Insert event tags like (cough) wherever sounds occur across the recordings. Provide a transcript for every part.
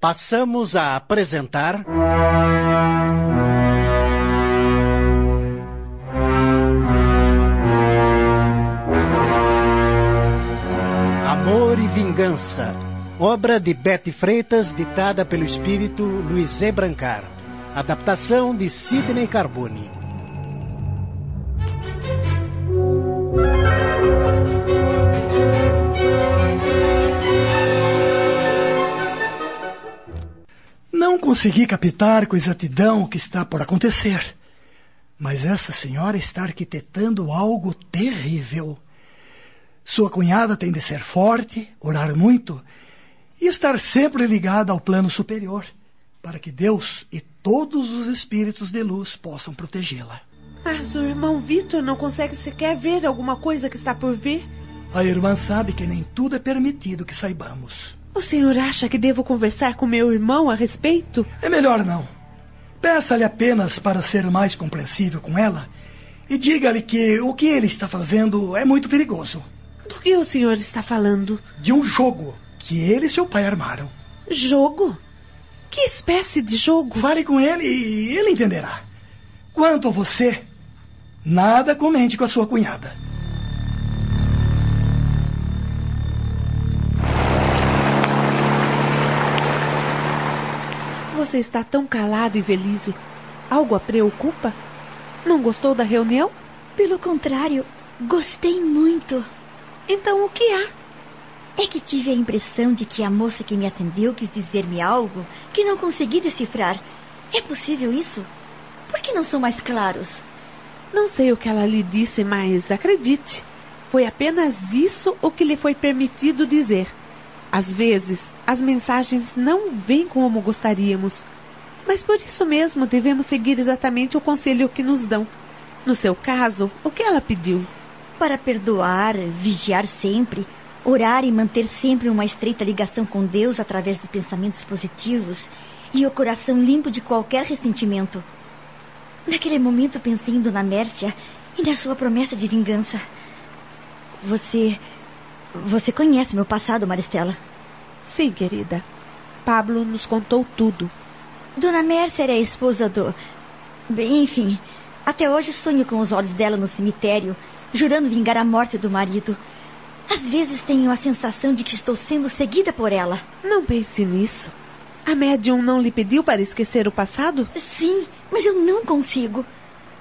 Passamos a apresentar. Amor e Vingança, obra de Betty Freitas, ditada pelo espírito Luiz E. Brancar. Adaptação de Sidney Carbone. Consegui captar com exatidão o que está por acontecer. Mas essa senhora está arquitetando algo terrível. Sua cunhada tem de ser forte, orar muito e estar sempre ligada ao plano superior, para que Deus e todos os espíritos de luz possam protegê-la. Mas o irmão Vitor não consegue sequer ver alguma coisa que está por vir? A irmã sabe que nem tudo é permitido que saibamos. O senhor acha que devo conversar com meu irmão a respeito? É melhor não. Peça-lhe apenas para ser mais compreensível com ela e diga-lhe que o que ele está fazendo é muito perigoso. Do que o senhor está falando? De um jogo que ele e seu pai armaram. Jogo? Que espécie de jogo? Fale com ele e ele entenderá. Quanto a você, nada comente com a sua cunhada. Você está tão calado e feliz. Algo a preocupa? Não gostou da reunião? Pelo contrário, gostei muito. Então o que há? É que tive a impressão de que a moça que me atendeu quis dizer-me algo que não consegui decifrar. É possível isso? Por que não são mais claros? Não sei o que ela lhe disse, mas acredite, foi apenas isso o que lhe foi permitido dizer. Às vezes, as mensagens não vêm como gostaríamos, mas por isso mesmo devemos seguir exatamente o conselho que nos dão. No seu caso, o que ela pediu? Para perdoar, vigiar sempre, orar e manter sempre uma estreita ligação com Deus através dos pensamentos positivos e o coração limpo de qualquer ressentimento. Naquele momento pensei em Dona Mércia e na sua promessa de vingança. Você. Você conhece meu passado, Maristela? Sim, querida. Pablo nos contou tudo. Dona Mércia era a esposa do. Bem, enfim. Até hoje sonho com os olhos dela no cemitério, jurando vingar a morte do marido. Às vezes tenho a sensação de que estou sendo seguida por ela. Não pense nisso. A médium não lhe pediu para esquecer o passado? Sim, mas eu não consigo.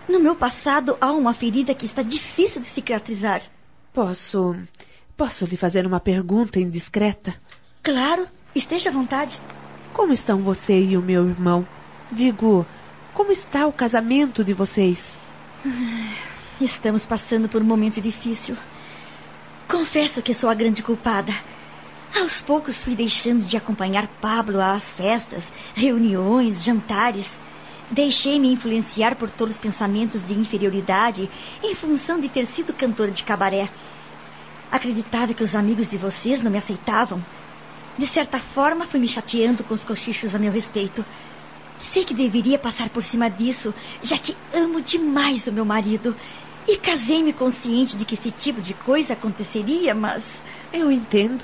No meu passado há uma ferida que está difícil de cicatrizar. Posso. Posso lhe fazer uma pergunta indiscreta? Claro, esteja à vontade. Como estão você e o meu irmão? Digo, como está o casamento de vocês? (sighs) Estamos passando por um momento difícil. Confesso que sou a grande culpada. Aos poucos fui deixando de acompanhar Pablo às festas, reuniões, jantares. Deixei-me influenciar por todos os pensamentos de inferioridade em função de ter sido cantora de cabaré. Acreditava que os amigos de vocês não me aceitavam. De certa forma, fui me chateando com os cochichos a meu respeito. Sei que deveria passar por cima disso, já que amo demais o meu marido. E casei-me consciente de que esse tipo de coisa aconteceria, mas. Eu entendo.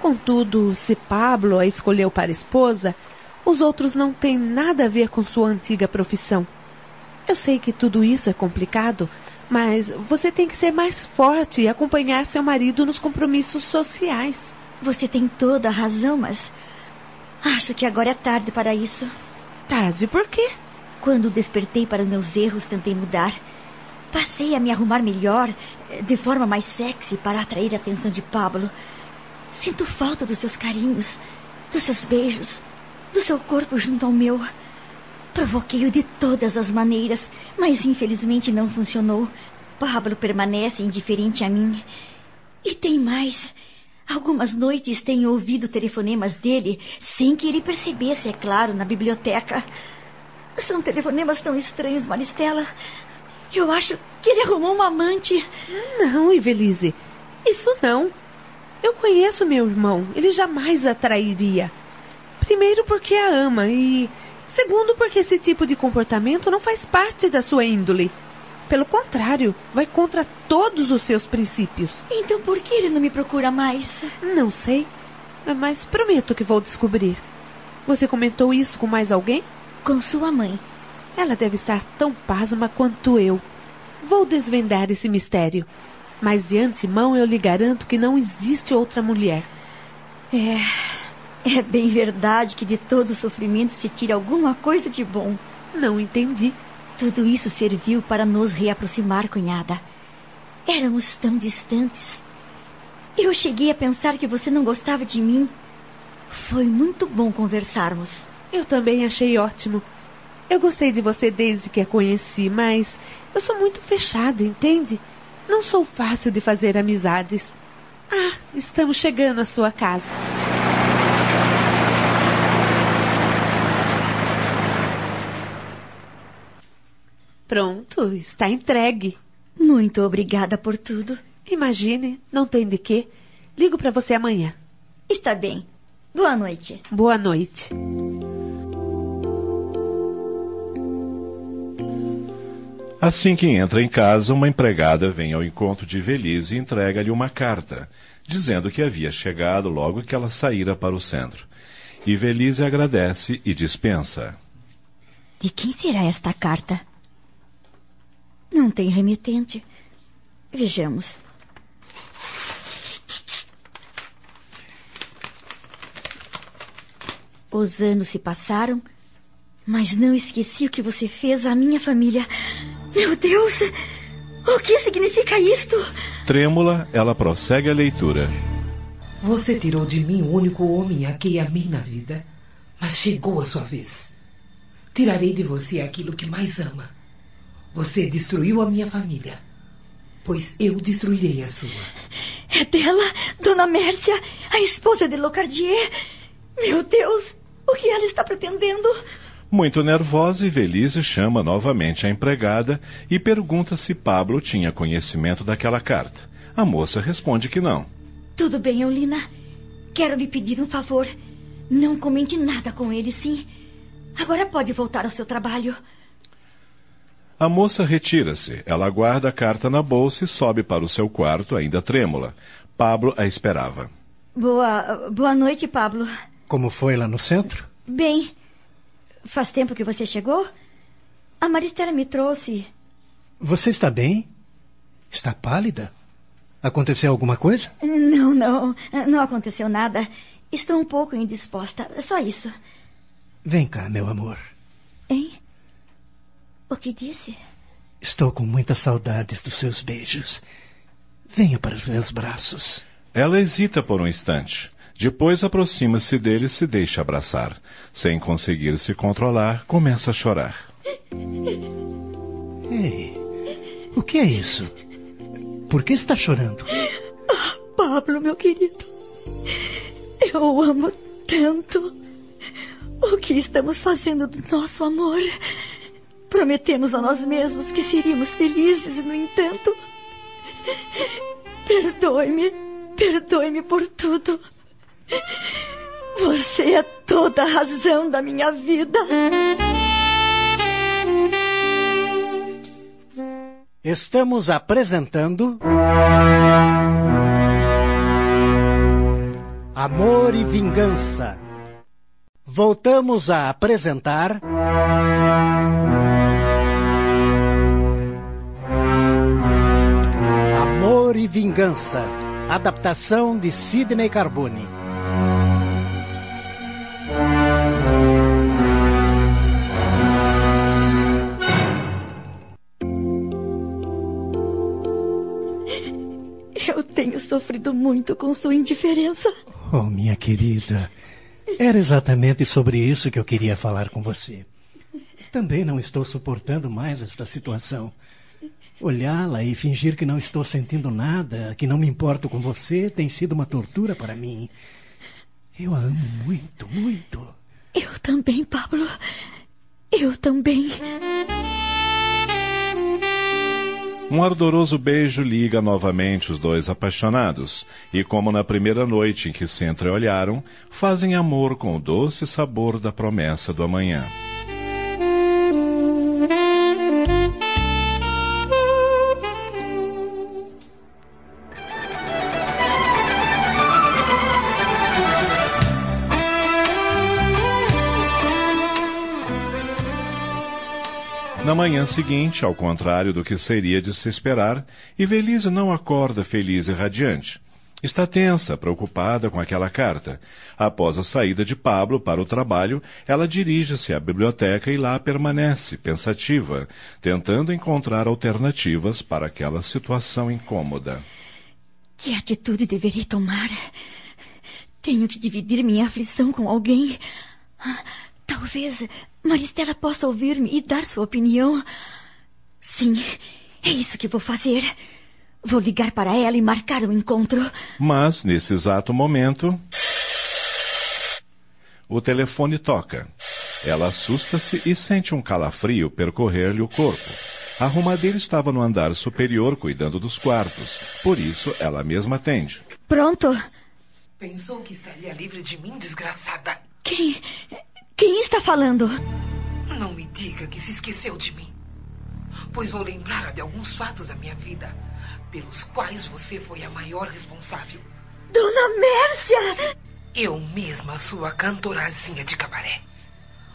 Contudo, se Pablo a escolheu para esposa, os outros não têm nada a ver com sua antiga profissão. Eu sei que tudo isso é complicado, mas você tem que ser mais forte e acompanhar seu marido nos compromissos sociais. Você tem toda a razão, mas. Acho que agora é tarde para isso. Tarde por quê? Quando despertei para meus erros, tentei mudar. Passei a me arrumar melhor, de forma mais sexy, para atrair a atenção de Pablo. Sinto falta dos seus carinhos, dos seus beijos, do seu corpo junto ao meu. Provoquei-o de todas as maneiras, mas infelizmente não funcionou. Pablo permanece indiferente a mim. E tem mais. Algumas noites tenho ouvido telefonemas dele sem que ele percebesse, é claro, na biblioteca. São telefonemas tão estranhos, Maristela. Eu acho que ele arrumou uma amante. Não, Ivelise. Isso não. Eu conheço meu irmão. Ele jamais a trairia. Primeiro porque a ama e segundo porque esse tipo de comportamento não faz parte da sua índole. Pelo contrário, vai contra todos os seus princípios. Então por que ele não me procura mais? Não sei, mas prometo que vou descobrir. Você comentou isso com mais alguém? Com sua mãe. Ela deve estar tão pasma quanto eu. Vou desvendar esse mistério. Mas de antemão eu lhe garanto que não existe outra mulher. É. É bem verdade que de todo o sofrimento se tira alguma coisa de bom. Não entendi. Tudo isso serviu para nos reaproximar, cunhada. Éramos tão distantes. Eu cheguei a pensar que você não gostava de mim. Foi muito bom conversarmos. Eu também achei ótimo. Eu gostei de você desde que a conheci, mas eu sou muito fechada, entende? Não sou fácil de fazer amizades. Ah, estamos chegando à sua casa. Pronto, está entregue. Muito obrigada por tudo. Imagine, não tem de quê. Ligo para você amanhã. Está bem. Boa noite. Boa noite. Assim que entra em casa, uma empregada vem ao encontro de Velise e entrega-lhe uma carta, dizendo que havia chegado logo que ela saíra para o centro. E Velise agradece e dispensa. De quem será esta carta? Não tem remetente. Vejamos. Os anos se passaram, mas não esqueci o que você fez à minha família. Meu Deus! O que significa isto? Trêmula, ela prossegue a leitura. Você tirou de mim o único homem a quem amei na vida, mas chegou a sua vez. Tirarei de você aquilo que mais ama. Você destruiu a minha família, pois eu destruirei a sua. É dela, Dona Mércia, a esposa de Locardier. Meu Deus, o que ela está pretendendo? Muito nervosa, Velise chama novamente a empregada e pergunta se Pablo tinha conhecimento daquela carta. A moça responde que não. Tudo bem, Eulina. Quero lhe pedir um favor. Não comente nada com ele, sim. Agora pode voltar ao seu trabalho. A moça retira-se. Ela guarda a carta na bolsa e sobe para o seu quarto, ainda trêmula. Pablo a esperava. Boa, boa noite, Pablo. Como foi lá no centro? Bem. Faz tempo que você chegou? A Maristela me trouxe. Você está bem? Está pálida? Aconteceu alguma coisa? Não, não. Não aconteceu nada. Estou um pouco indisposta. Só isso. Vem cá, meu amor. Hein? O que disse? Estou com muitas saudades dos seus beijos. Venha para os meus braços. Ela hesita por um instante. Depois aproxima-se dele e se deixa abraçar. Sem conseguir se controlar, começa a chorar. Ei, o que é isso? Por que está chorando? Ah, Pablo, meu querido. Eu o amo tanto. O que estamos fazendo do nosso amor? Prometemos a nós mesmos que seríamos felizes e, no entanto. Perdoe-me, perdoe-me por tudo. Você é toda a razão da minha vida. Estamos apresentando. Amor e Vingança. Voltamos a apresentar. Vingança. Adaptação de Sidney Carbone. Eu tenho sofrido muito com sua indiferença. Oh, minha querida. Era exatamente sobre isso que eu queria falar com você. Também não estou suportando mais esta situação. Olhá-la e fingir que não estou sentindo nada, que não me importo com você, tem sido uma tortura para mim. Eu a amo muito, muito. Eu também, Pablo. Eu também. Um ardoroso beijo liga novamente os dois apaixonados, e como na primeira noite em que se entreolharam, fazem amor com o doce sabor da promessa do amanhã. Manhã seguinte, ao contrário do que seria de se esperar, Ivelise não acorda feliz e radiante. Está tensa, preocupada com aquela carta. Após a saída de Pablo para o trabalho, ela dirige-se à biblioteca e lá permanece, pensativa, tentando encontrar alternativas para aquela situação incômoda. Que atitude deveria tomar? Tenho que dividir minha aflição com alguém. Talvez Maristela possa ouvir-me e dar sua opinião. Sim, é isso que vou fazer. Vou ligar para ela e marcar um encontro. Mas, nesse exato momento. O telefone toca. Ela assusta-se e sente um calafrio percorrer-lhe o corpo. A arrumadeira estava no andar superior cuidando dos quartos. Por isso, ela mesma atende. Pronto. Pensou que estaria livre de mim, desgraçada? Quem. Quem está falando? Não me diga que se esqueceu de mim. Pois vou lembrar de alguns fatos da minha vida pelos quais você foi a maior responsável. Dona Mércia! Eu mesma, sua cantorazinha de cabaré.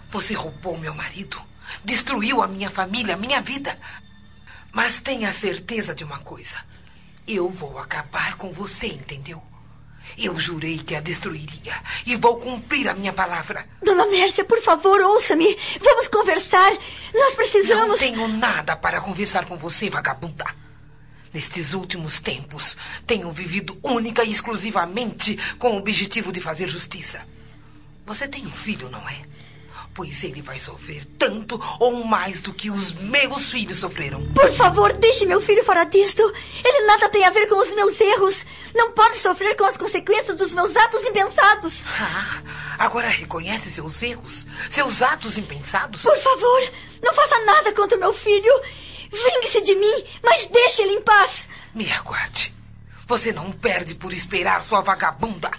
Você roubou meu marido, destruiu a minha família, a minha vida. Mas tenha certeza de uma coisa: eu vou acabar com você, entendeu? Eu jurei que a destruiria e vou cumprir a minha palavra. Dona Mércia, por favor, ouça-me. Vamos conversar. Nós precisamos. Não tenho nada para conversar com você, vagabunda. Nestes últimos tempos, tenho vivido única e exclusivamente com o objetivo de fazer justiça. Você tem um filho, não é? Pois ele vai sofrer tanto ou mais do que os meus filhos sofreram. Por favor, deixe meu filho fora disto. Ele nada tem a ver com os meus erros. Não pode sofrer com as consequências dos meus atos impensados. Ah, agora reconhece seus erros, seus atos impensados? Por favor, não faça nada contra o meu filho. Vingue-se de mim, mas deixe ele em paz. Me aguarde. Você não perde por esperar, sua vagabunda.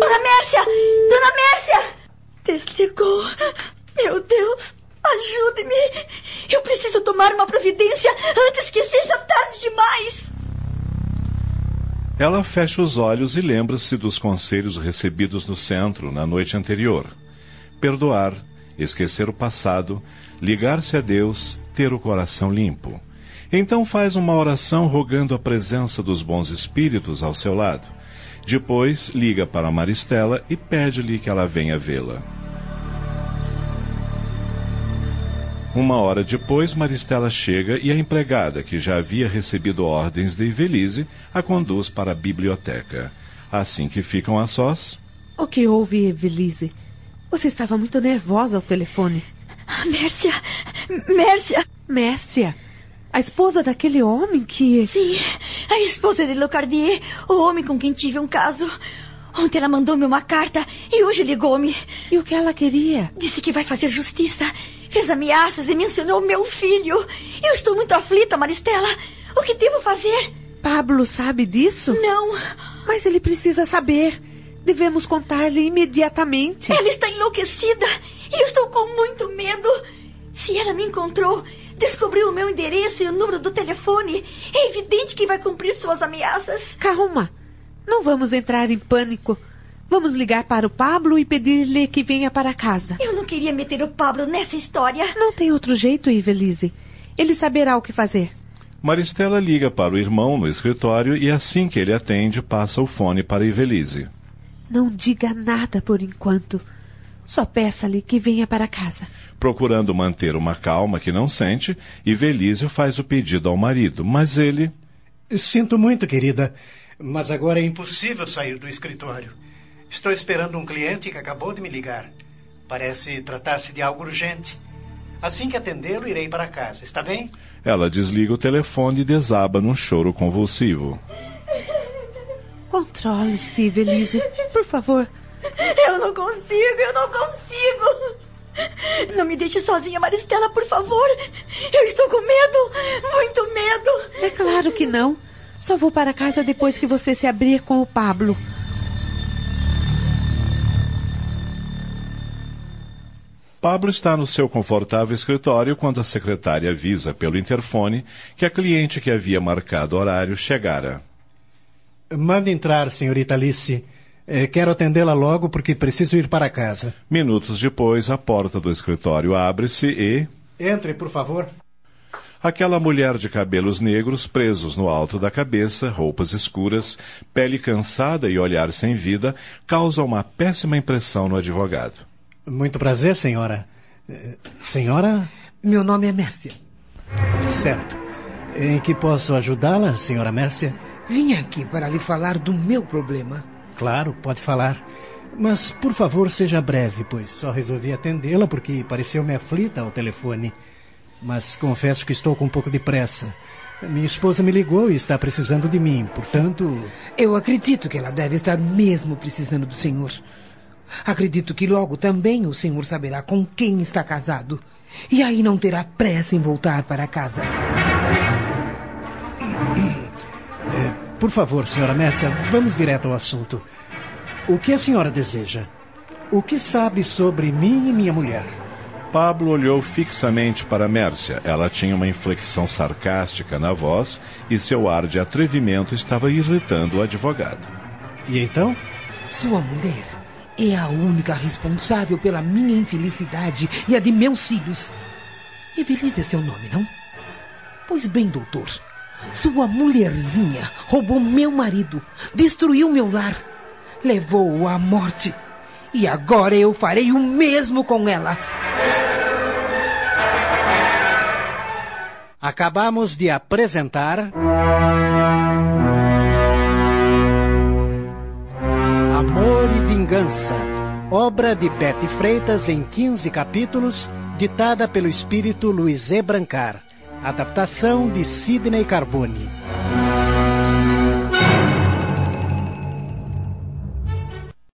Dona Mércia! Dona Mércia! Desligou. Meu Deus, ajude-me. Eu preciso tomar uma providência antes que seja tarde demais. Ela fecha os olhos e lembra-se dos conselhos recebidos no centro na noite anterior. Perdoar, esquecer o passado, ligar-se a Deus, ter o coração limpo. Então faz uma oração rogando a presença dos bons espíritos ao seu lado. Depois liga para Maristela e pede-lhe que ela venha vê-la. Uma hora depois, Maristela chega e a empregada, que já havia recebido ordens de Ivelise, a conduz para a biblioteca. Assim que ficam a sós. O que houve, Evelise? Você estava muito nervosa ao telefone. Mércia! Mércia! Mércia! A esposa daquele homem que. Sim, a esposa de Locardier, o homem com quem tive um caso. Ontem ela mandou-me uma carta e hoje ligou-me. E o que ela queria? Disse que vai fazer justiça. Fez ameaças e mencionou meu filho. Eu estou muito aflita, Maristela. O que devo fazer? Pablo sabe disso? Não. Mas ele precisa saber. Devemos contar-lhe imediatamente. Ela está enlouquecida e eu estou com muito medo. Se ela me encontrou, descobriu o meu endereço e o número do telefone, é evidente que vai cumprir suas ameaças. Calma. Não vamos entrar em pânico. Vamos ligar para o Pablo e pedir-lhe que venha para casa. Eu não queria meter o Pablo nessa história. Não tem outro jeito, Ivelise. Ele saberá o que fazer. Maristela liga para o irmão no escritório e assim que ele atende, passa o fone para Ivelise. Não diga nada por enquanto. Só peça-lhe que venha para casa. Procurando manter uma calma que não sente, Ivelise faz o pedido ao marido, mas ele. Sinto muito, querida, mas agora é impossível sair do escritório. Estou esperando um cliente que acabou de me ligar. Parece tratar-se de algo urgente. Assim que atendê-lo, irei para casa, está bem? Ela desliga o telefone e desaba num choro convulsivo. Controle-se, Ivelise, por favor. Eu não consigo, eu não consigo. Não me deixe sozinha, Maristela, por favor. Eu estou com medo, muito medo. É claro que não. Só vou para casa depois que você se abrir com o Pablo. Pablo está no seu confortável escritório quando a secretária avisa pelo interfone que a cliente que havia marcado horário chegara. Mande entrar, senhorita Alice. Eh, quero atendê-la logo porque preciso ir para casa. Minutos depois, a porta do escritório abre-se e. Entre, por favor. Aquela mulher de cabelos negros presos no alto da cabeça, roupas escuras, pele cansada e olhar sem vida, causa uma péssima impressão no advogado. Muito prazer, senhora. Eh, senhora? Meu nome é Mércia. Certo. Em que posso ajudá-la, senhora Mércia? Vim aqui para lhe falar do meu problema. Claro, pode falar. Mas, por favor, seja breve, pois só resolvi atendê-la porque pareceu-me aflita ao telefone. Mas confesso que estou com um pouco de pressa. Minha esposa me ligou e está precisando de mim, portanto. Eu acredito que ela deve estar mesmo precisando do senhor. Acredito que logo também o senhor saberá com quem está casado. E aí não terá pressa em voltar para casa. Por favor, senhora Mércia, vamos direto ao assunto. O que a senhora deseja? O que sabe sobre mim e minha mulher? Pablo olhou fixamente para Mércia. Ela tinha uma inflexão sarcástica na voz e seu ar de atrevimento estava irritando o advogado. E então? Sua mulher é a única responsável pela minha infelicidade e a de meus filhos. Evelise é seu nome, não? Pois bem, doutor. Sua mulherzinha roubou meu marido, destruiu meu lar, levou-o à morte. E agora eu farei o mesmo com ela. Acabamos de apresentar. Vingança, obra de Betty Freitas em 15 capítulos, ditada pelo espírito Luiz E. Brancar, adaptação de Sidney Carbone.